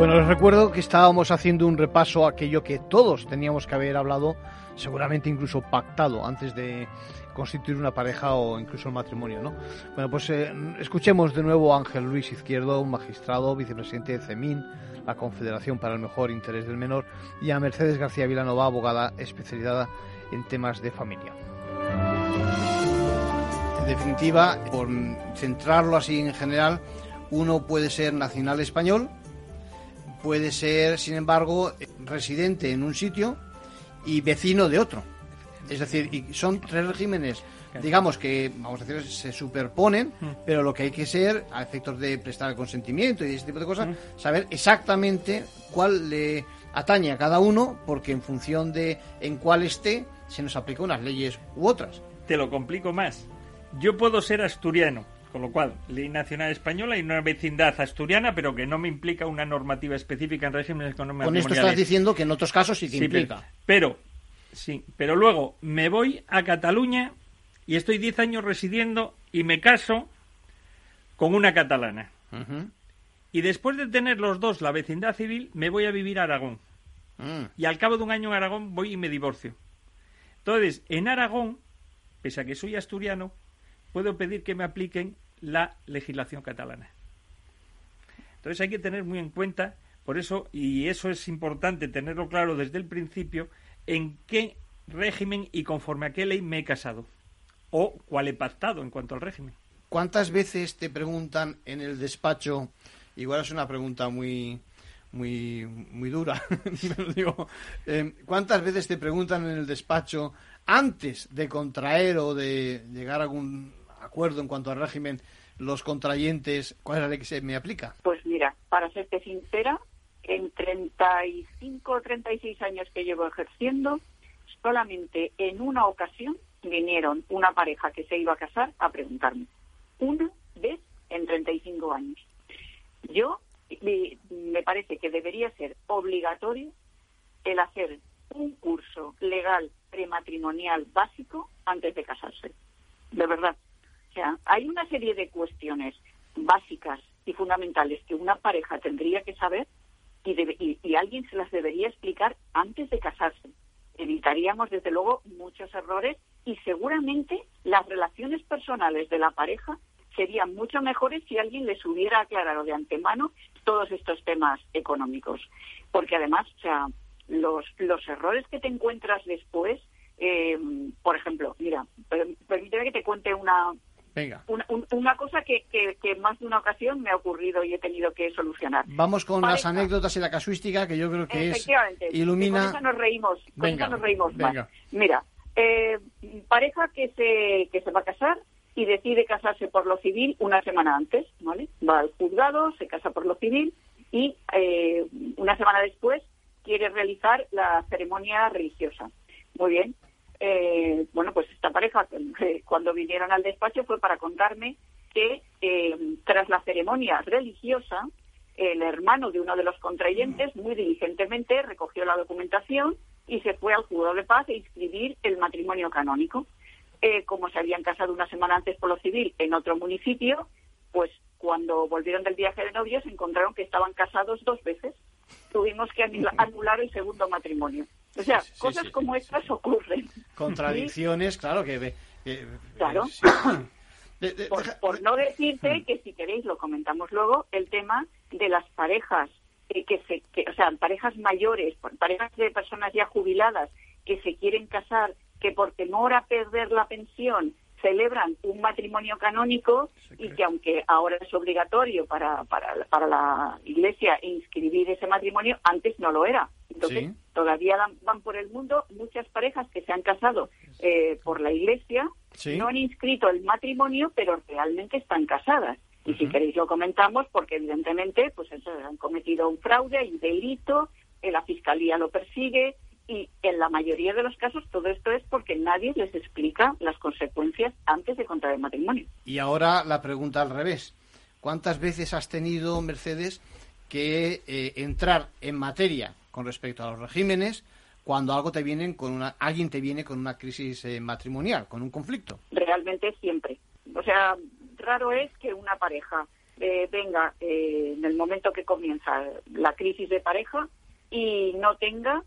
Bueno, les recuerdo que estábamos haciendo un repaso a aquello que todos teníamos que haber hablado, seguramente incluso pactado antes de constituir una pareja o incluso el matrimonio, ¿no? Bueno, pues eh, escuchemos de nuevo a Ángel Luis Izquierdo, magistrado, vicepresidente de CEMIN, la Confederación para el Mejor Interés del Menor, y a Mercedes García Vilanova, abogada especializada en temas de familia. En definitiva, por centrarlo así en general, uno puede ser nacional español, puede ser, sin embargo, residente en un sitio y vecino de otro. Es decir, y son tres regímenes, digamos que, vamos a decir, se superponen, mm. pero lo que hay que ser, a efectos de prestar el consentimiento y ese tipo de cosas, mm. saber exactamente cuál le atañe a cada uno, porque en función de en cuál esté, se nos aplican unas leyes u otras. Te lo complico más. Yo puedo ser asturiano, con lo cual, ley nacional española y una vecindad asturiana, pero que no me implica una normativa específica en régimen económico. Con esto estás diciendo que en otros casos sí te implica. Pero, sí, pero luego me voy a Cataluña y estoy 10 años residiendo y me caso con una catalana. Y después de tener los dos la vecindad civil, me voy a vivir a Aragón. Mm. Y al cabo de un año en Aragón voy y me divorcio. Entonces, en Aragón, pese a que soy asturiano, puedo pedir que me apliquen la legislación catalana. Entonces hay que tener muy en cuenta, por eso, y eso es importante tenerlo claro desde el principio, en qué régimen y conforme a qué ley me he casado o cuál he pactado en cuanto al régimen. ¿Cuántas veces te preguntan en el despacho? Igual es una pregunta muy muy muy dura, *laughs* digo, eh, ¿cuántas veces te preguntan en el despacho antes de contraer o de llegar a algún acuerdo en cuanto al régimen los contrayentes, ¿cuál es la ley que se me aplica? Pues mira, para serte sincera, en 35 o 36 años que llevo ejerciendo, solamente en una ocasión vinieron una pareja que se iba a casar a preguntarme. Una vez en 35 años. Yo me parece que debería ser obligatorio el hacer un curso legal prematrimonial básico antes de casarse. De verdad. Sea, hay una serie de cuestiones básicas y fundamentales que una pareja tendría que saber y, y, alguien se las debería explicar antes de casarse. Evitaríamos, desde luego, muchos errores y seguramente las relaciones personales de la pareja serían mucho mejores si alguien les hubiera aclarado de antemano todos estos temas económicos. Porque además, o sea, los, los errores que te encuentras después, eh, por ejemplo, mira, permíteme que te cuente una, Venga. Una, cosa que, que, más de una ocasión me ha ocurrido y he tenido que solucionar. Vamos con las anécdotas y la casuística que yo creo que es ilumina. Con eso nos reímos. Con nos reímos más. Mira, eh, pareja que se que se va a casar y decide casarse por lo civil una semana antes, ¿vale? Va al juzgado, se casa por lo civil y eh, una semana después quiere realizar la ceremonia religiosa. Muy bien, eh, bueno, pues esta pareja, eh, cuando vinieron al despacho, fue para contarme que eh, tras la ceremonia religiosa, el hermano de uno de los contrayentes muy diligentemente recogió la documentación y se fue al juzgado de paz a inscribir el matrimonio canónico. como se habían casado una semana antes por lo civil en otro municipio, pues cuando volvieron del viaje de novios encontraron que estaban casados dos veces. Tuvimos que anular el segundo matrimonio. O sea, cosas como estas ocurren. Contradicciones, claro que... claro. *coughs* por, no decirte mm. que si queréis lo comentamos luego, el tema de las parejas eh, que se, que, o sea, parejas mayores, parejas de personas ya jubiladas que se quieren casar, que por temor a perder la pensión celebran un matrimonio canónico y que aunque ahora es obligatorio para, para, para la Iglesia inscribir ese matrimonio, antes no lo era. Entonces, todavía van, por el mundo muchas parejas que se han casado eh, por la Iglesia, no han inscrito el matrimonio, pero realmente están casadas. Y si queréis lo comentamos, porque evidentemente pues han cometido un fraude, hay delito, eh, la Fiscalía lo persigue, y en la mayoría de los casos todo esto es porque nadie les explica las consecuencias antes de contraer matrimonio. Y ahora la pregunta al revés. ¿Cuántas veces has tenido, Mercedes, que eh, entrar en materia con respecto a los regímenes cuando algo te viene con una, alguien te viene con una crisis eh, matrimonial, con un conflicto? Realmente siempre. O sea, raro es que una pareja eh, venga en el momento que comienza la crisis de pareja y no tenga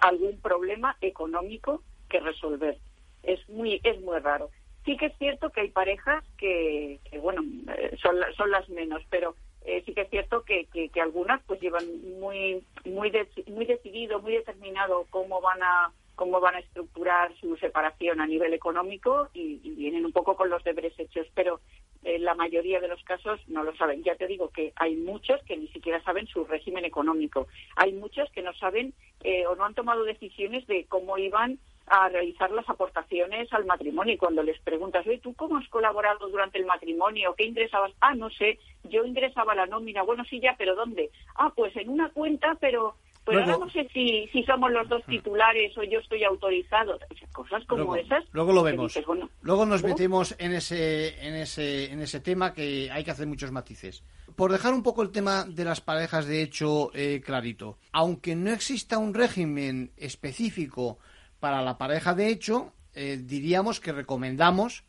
algún problema económico que resolver. Es muy, es muy raro. Sí que es cierto que hay parejas que, bueno, eh, son, son las menos, pero eh, sí que es cierto que, que, algunas pues llevan muy, muy, muy decidido, muy determinado cómo van a cómo van a estructurar su separación a nivel económico y, vienen un poco con los deberes hechos, pero en la mayoría de los casos no lo saben. Ya te digo que hay muchos que ni siquiera saben su régimen económico. Hay muchos que no saben eh, o no han tomado decisiones de cómo iban a realizar las aportaciones al matrimonio. Y cuando les preguntas, oye, ¿tú cómo has colaborado durante el matrimonio? ¿Qué ingresabas? Ah, no sé, yo ingresaba la nómina. Bueno, sí, ya, pero ¿dónde? Ah, pues en una cuenta, pero pues ahora no sé si, si somos los dos titulares o yo estoy autorizado. Cosas como esas. Luego lo vemos. luego nos metemos en ese, en, ese, en ese tema que hay que hacer muchos matices. Por dejar un poco el tema de las parejas de hecho eh, clarito, aunque no exista un régimen específico para la pareja de hecho, eh, diríamos que recomendamos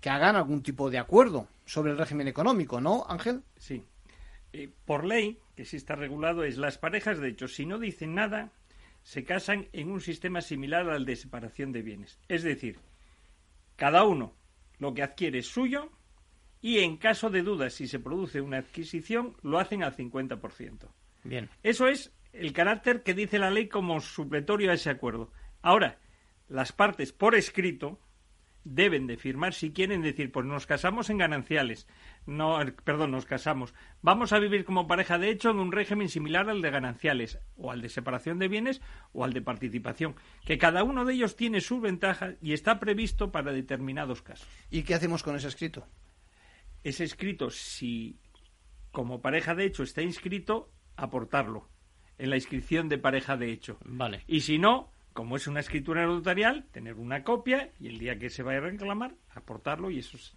que hagan algún tipo de acuerdo sobre el régimen económico, ¿no, Ángel? Sí. Eh, por ley, que sí está regulado, es las parejas, de hecho, si no dicen nada, se casan en un sistema similar al de separación de bienes. Es decir, cada uno lo que adquiere es suyo y en caso de dudas, si se produce una adquisición, lo hacen al 50%. Bien. Eso es el carácter que dice la ley como supletorio a ese acuerdo. Ahora, las partes por escrito deben de firmar si quieren decir, pues nos casamos en gananciales, no, perdón, nos casamos, vamos a vivir como pareja de hecho en un régimen similar al de gananciales, o al de separación de bienes, o al de participación, que cada uno de ellos tiene su ventaja y está previsto para determinados casos. ¿Y qué hacemos con ese escrito? Ese escrito, si como pareja de hecho está inscrito, aportarlo en la inscripción de pareja de hecho. Vale. Y si no, como es una escritura notarial, tener una copia y el día que se vaya a reclamar, aportarlo y eso es...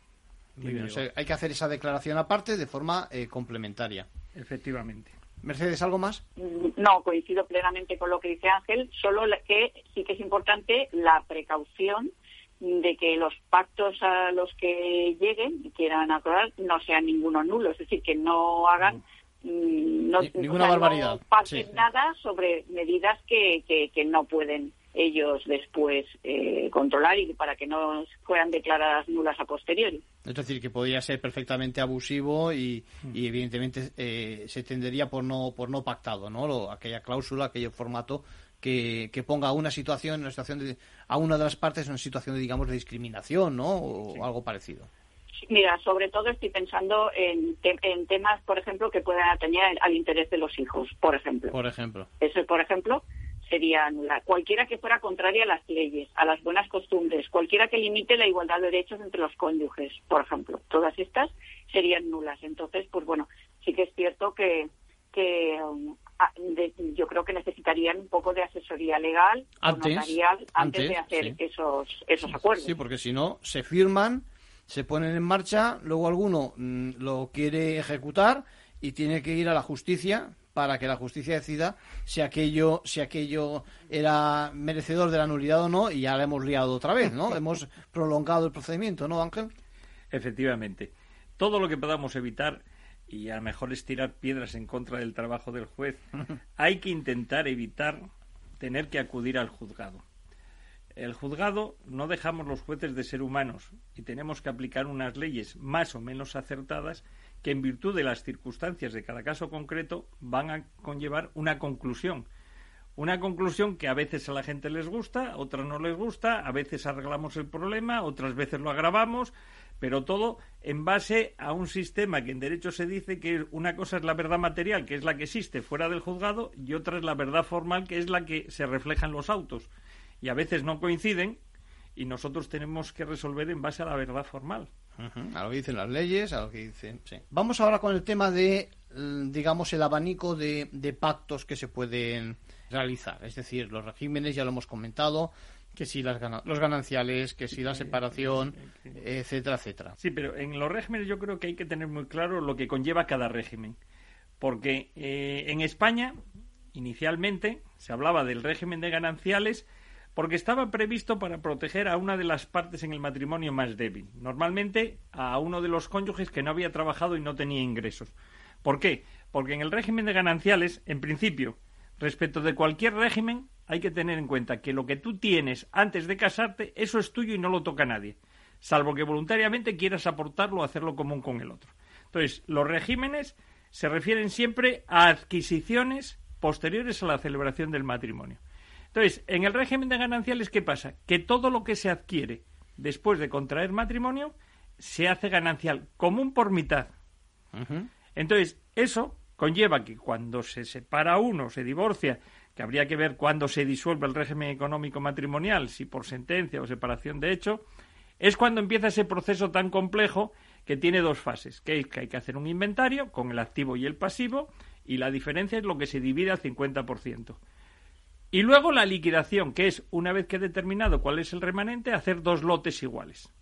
Muy bien, hay que hacer esa declaración aparte de forma eh, complementaria. Efectivamente. Mercedes, ¿algo más? Mm, no, coincido plenamente con lo que dice Ángel, solo que sí que es importante la precaución de que los pactos a los que lleguen y quieran acordar no sean ninguno nulo, es decir, que no hagan no, ninguna barbaridad. No nada sobre medidas que, que, que no pueden ellos después eh, controlar y para que no fueran declaradas nulas a posteriori. Es decir, que podría ser perfectamente abusivo y, y evidentemente eh, se tendería por no por no pactado, ¿no? aquella cláusula, aquel formato que, que, ponga a una situación, una situación de, a una de las partes en una situación, de, digamos, de discriminación, ¿no? O algo parecido. Mira, sobre todo estoy pensando en, en temas, por ejemplo, que puedan atender al interés de los hijos, por ejemplo. Por ejemplo. Eso, por ejemplo, sería nula. Cualquiera que fuera contraria a las leyes, a las buenas costumbres, cualquiera que limite la igualdad de derechos entre los cónyuges, por ejemplo, todas estas serían nulas. Entonces, pues bueno, sí que es cierto que, que um, yo creo que necesitarían un poco de asesoría legal antes, notarial antes, de hacer esos, esos acuerdos. Sí, porque si no, se firman, se ponen en marcha, luego alguno mm, lo quiere ejecutar y tiene que ir a la justicia para que la justicia decida si aquello, si aquello era merecedor de la nulidad o no, y ya la hemos liado otra vez, ¿no? *laughs* hemos prolongado el procedimiento, ¿no, Ángel? Efectivamente. Todo lo que podamos evitar y a lo mejor es tirar piedras en contra del trabajo del juez, *laughs* hay que intentar evitar tener que acudir al juzgado. El juzgado no dejamos los jueces de ser humanos y tenemos que aplicar unas leyes más o menos acertadas que en virtud de las circunstancias de cada caso concreto van a conllevar una conclusión. Una conclusión que a veces a la gente les gusta, otras no les gusta, a veces arreglamos el problema, otras veces lo agravamos, pero todo en base a un sistema que en derecho se dice que una cosa es la verdad material, que es la que existe fuera del juzgado, y otra es la verdad formal, que es la que se refleja en los autos. Y a veces no coinciden, y nosotros tenemos que resolver en base a la verdad formal. A lo que dicen las leyes, a lo que dicen. Vamos ahora con el tema de, digamos, el abanico de, pactos que se pueden realizar. Es decir, los regímenes, ya lo hemos comentado, que si las los gananciales, que si la separación, etcétera, etcétera. Sí, pero en los regímenes yo creo que hay que tener muy claro lo que conlleva cada régimen. Porque eh, en España, inicialmente, se hablaba del régimen de gananciales porque estaba previsto para proteger a una de las partes en el matrimonio más débil, normalmente a uno de los cónyuges que no había trabajado y no tenía ingresos. ¿Por qué? Porque en el régimen de gananciales, en principio, respecto de cualquier régimen, hay que tener en cuenta que lo que tú tienes antes de casarte, eso es tuyo y no lo toca nadie, salvo que voluntariamente quieras aportarlo o hacerlo común con el otro. Entonces, los regímenes se refieren siempre a adquisiciones posteriores a la celebración del matrimonio. Entonces, en el régimen de gananciales, ¿qué pasa? Que todo lo que se adquiere después de contraer matrimonio se hace ganancial común por mitad. Entonces, eso conlleva que cuando se separa uno, se divorcia, que habría que ver cuándo se disuelve el régimen económico matrimonial, si por sentencia o separación de hecho, es cuando empieza ese proceso tan complejo que tiene dos fases, que, que hay que hacer un inventario con el activo y el pasivo, y la diferencia es lo que se divide al 50%. Y luego la liquidación, que es, una vez que he determinado cuál es el remanente, hacer dos lotes iguales.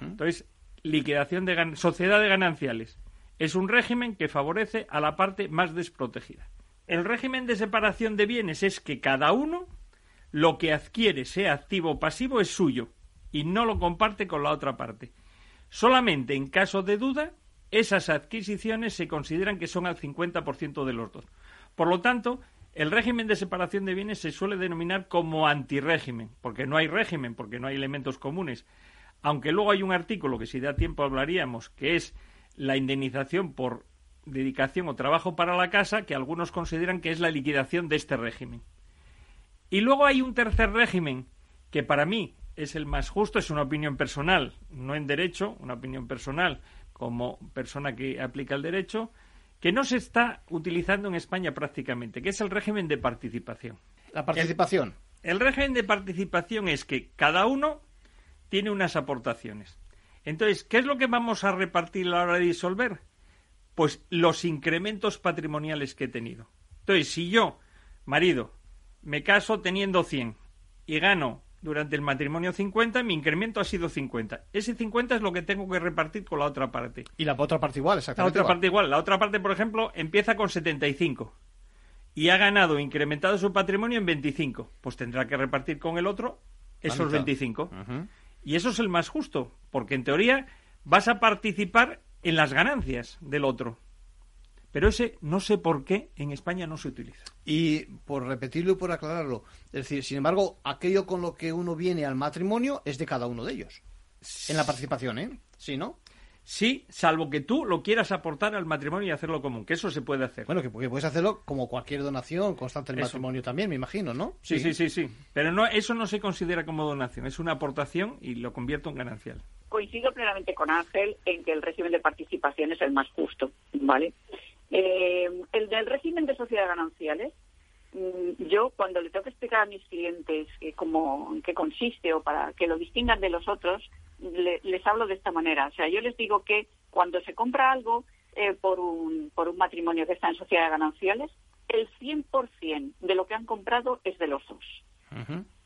Entonces, liquidación de sociedad de gananciales. Es un régimen que favorece a la parte más desprotegida. El régimen de separación de bienes es que cada uno lo que adquiere, sea activo o pasivo, es suyo y no lo comparte con la otra parte. Solamente en caso de duda, esas adquisiciones se consideran que son al 50% de los dos. Por lo tanto, el régimen de separación de bienes se suele denominar como antirégimen, porque no hay régimen, porque no hay elementos comunes. Aunque luego hay un artículo que si da tiempo hablaríamos, que es la indemnización por dedicación o trabajo para la casa, que algunos consideran que es la liquidación de este régimen. Y luego hay un tercer régimen, que para mí es el más justo, es una opinión personal, no en derecho, una opinión personal como persona que aplica el derecho, que no se está utilizando en España prácticamente, que es el régimen de participación. La participación. El, régimen de participación es que cada uno tiene unas aportaciones. Entonces, ¿qué es lo que vamos a repartir a la hora de disolver? Pues los incrementos patrimoniales que he tenido. Entonces, si yo, marido, me caso teniendo 100 y gano durante el matrimonio 50, mi incremento ha sido 50. Ese 50 es lo que tengo que repartir con la otra parte. Y la otra parte igual, exactamente. La otra parte igual. La otra parte, por ejemplo, empieza con 75 y ha ganado, incrementado su patrimonio en 25. Pues tendrá que repartir con el otro esos 25. Y eso es el más justo, porque en teoría vas a participar en las ganancias del otro. Pero ese no sé por qué en España no se utiliza. Y por repetirlo y por aclararlo, es decir, sin embargo, aquello con lo que uno viene al matrimonio es de cada uno de ellos. En la participación, ¿eh? Sí, ¿no? Sí, salvo que tú lo quieras aportar al matrimonio y hacerlo común, que eso se puede hacer. Bueno, que puedes hacerlo como cualquier donación constante del matrimonio también, me imagino, ¿no? Sí, sí, sí, sí. Pero no, eso no se considera como donación, es una aportación y lo convierto en ganancial. Coincido plenamente con Ángel en que el régimen de participación es el más justo, ¿vale? Eh, el del régimen de sociedades gananciales, mm, yo cuando le tengo que explicar a mis clientes cómo, en qué consiste o para que lo distingan de los otros, les hablo de esta manera. O sea, yo les digo que cuando se compra algo eh, por, un, por un matrimonio que está en sociedades gananciales, el 100% de lo que han comprado es de los dos.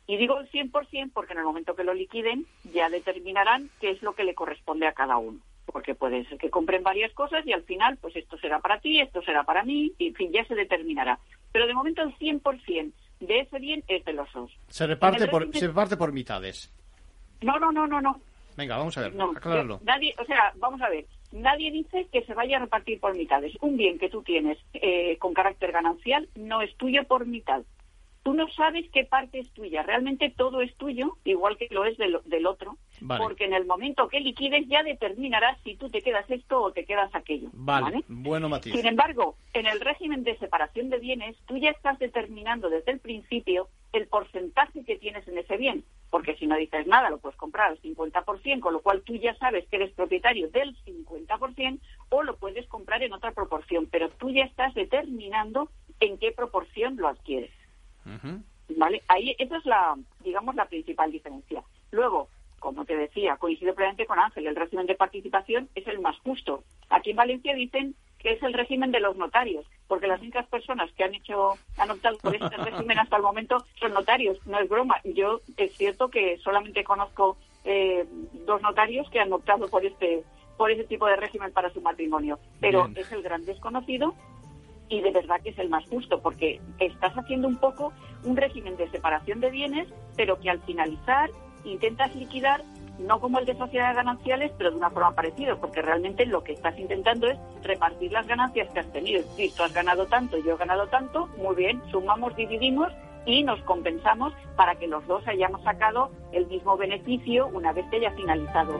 Y digo el 100% porque en el momento que lo liquiden ya determinarán qué es lo que le corresponde a cada uno. Porque puede ser que compren varias cosas y al final, pues esto será para ti, esto será para mí, y en fin, ya se determinará. Pero de momento el 100% de ese bien es de los dos. Se reparte, por, se reparte por mitades. No, no, no, no, no. Venga, vamos a ver, no, Nadie, o sea, vamos a ver, nadie dice que se vaya a repartir por mitades. Un bien que tú tienes eh, con carácter ganancial no es tuyo por mitad. Tú no sabes qué parte es tuya. Realmente todo es tuyo, igual que lo es del, del otro, porque en el momento que liquides ya determinarás si tú te quedas esto o te quedas aquello. Vale, bueno matiz. Sin embargo, en el régimen de separación de bienes, tú ya estás determinando desde el principio el porcentaje que tienes en ese bien porque si no dices nada lo puedes comprar al 50%, con lo cual tú ya sabes que eres propietario del 50% o lo puedes comprar en otra proporción, pero tú ya estás determinando en qué proporción lo adquieres. ¿Vale? Ahí esa es la, digamos, la principal diferencia. Luego, como te decía, coincido plenamente con Ángel, el régimen de participación es el más justo. Aquí en Valencia dicen que es el régimen de los notarios, porque las únicas personas que han hecho, han optado por este *laughs* régimen hasta el momento son notarios, no es broma. Yo es cierto que solamente conozco eh, dos notarios que han optado por este, por ese tipo de régimen para su matrimonio, pero es el gran desconocido y de verdad que es el más justo, porque estás haciendo un poco un régimen de separación de bienes, pero que al finalizar intentas liquidar no como el de sociedades gananciales, pero de una forma parecida, porque realmente lo que estás intentando es repartir las ganancias que has tenido. Es tú has ganado tanto, yo he ganado tanto, muy bien, sumamos, dividimos y nos compensamos para que los dos hayamos sacado el mismo beneficio una vez que haya finalizado.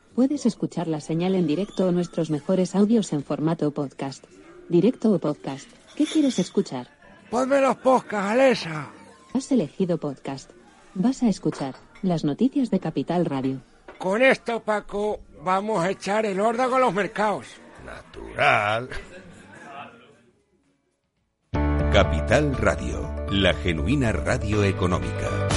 Puedes escuchar la señal en directo o nuestros mejores audios en formato podcast. Directo o podcast. ¿Qué quieres escuchar? Ponme los podcasts, Alexa. Has elegido podcast. Vas a escuchar las noticias de Capital Radio. Con esto, Paco, vamos a echar el órdago a los mercados. Natural. Capital Radio, la genuina radio económica.